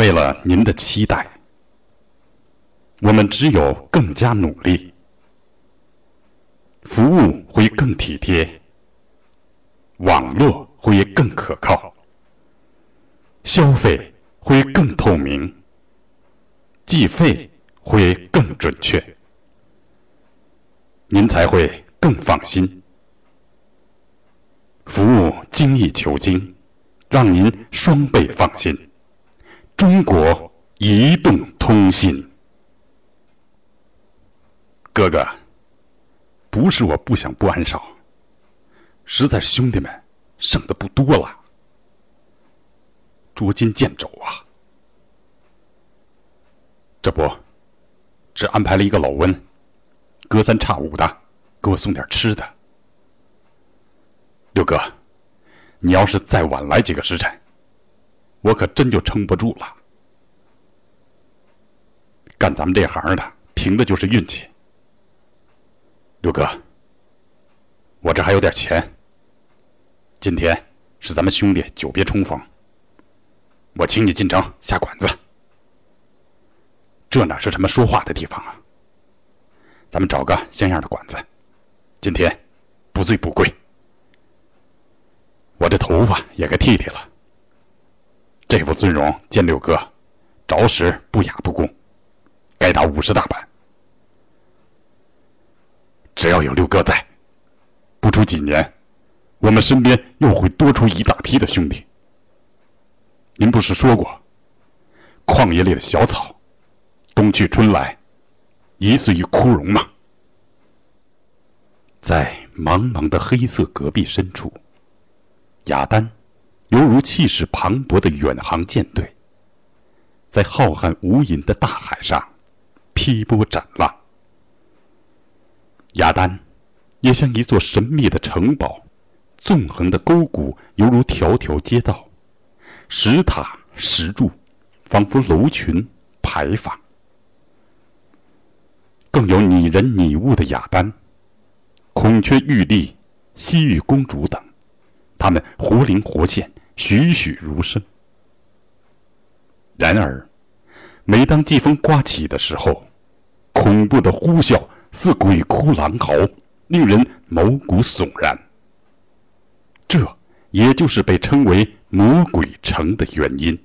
为了您的期待，我们只有更加努力，服务会更体贴，网络会更可靠，消费会更透明，计费会更准确，您才会更放心。服务精益求精，让您双倍放心。中国移动通信，哥哥，不是我不想不安少，实在是兄弟们剩的不多了，捉襟见肘啊！这不，只安排了一个老温，隔三差五的给我送点吃的。六哥，你要是再晚来几个时辰，我可真就撑不住了。干咱们这行的，凭的就是运气。六哥，我这还有点钱。今天是咱们兄弟久别重逢，我请你进城下馆子。这哪是什么说话的地方啊？咱们找个像样的馆子，今天不醉不归。我这头发也该剃剃了。这副尊容见六哥，着实不雅不恭，该打五十大板。只要有六哥在，不出几年，我们身边又会多出一大批的兄弟。您不是说过，旷野里的小草，冬去春来，一岁一枯荣吗？在茫茫的黑色戈壁深处。雅丹，犹如气势磅礴的远航舰队，在浩瀚无垠的大海上劈波斩浪。雅丹，也像一座神秘的城堡，纵横的沟谷犹如条条街道，石塔石柱，仿佛楼群牌坊。更有拟人拟物的雅丹，孔雀玉立、西域公主等。他们活灵活现，栩栩如生。然而，每当季风刮起的时候，恐怖的呼啸似鬼哭狼嚎，令人毛骨悚然。这也就是被称为“魔鬼城”的原因。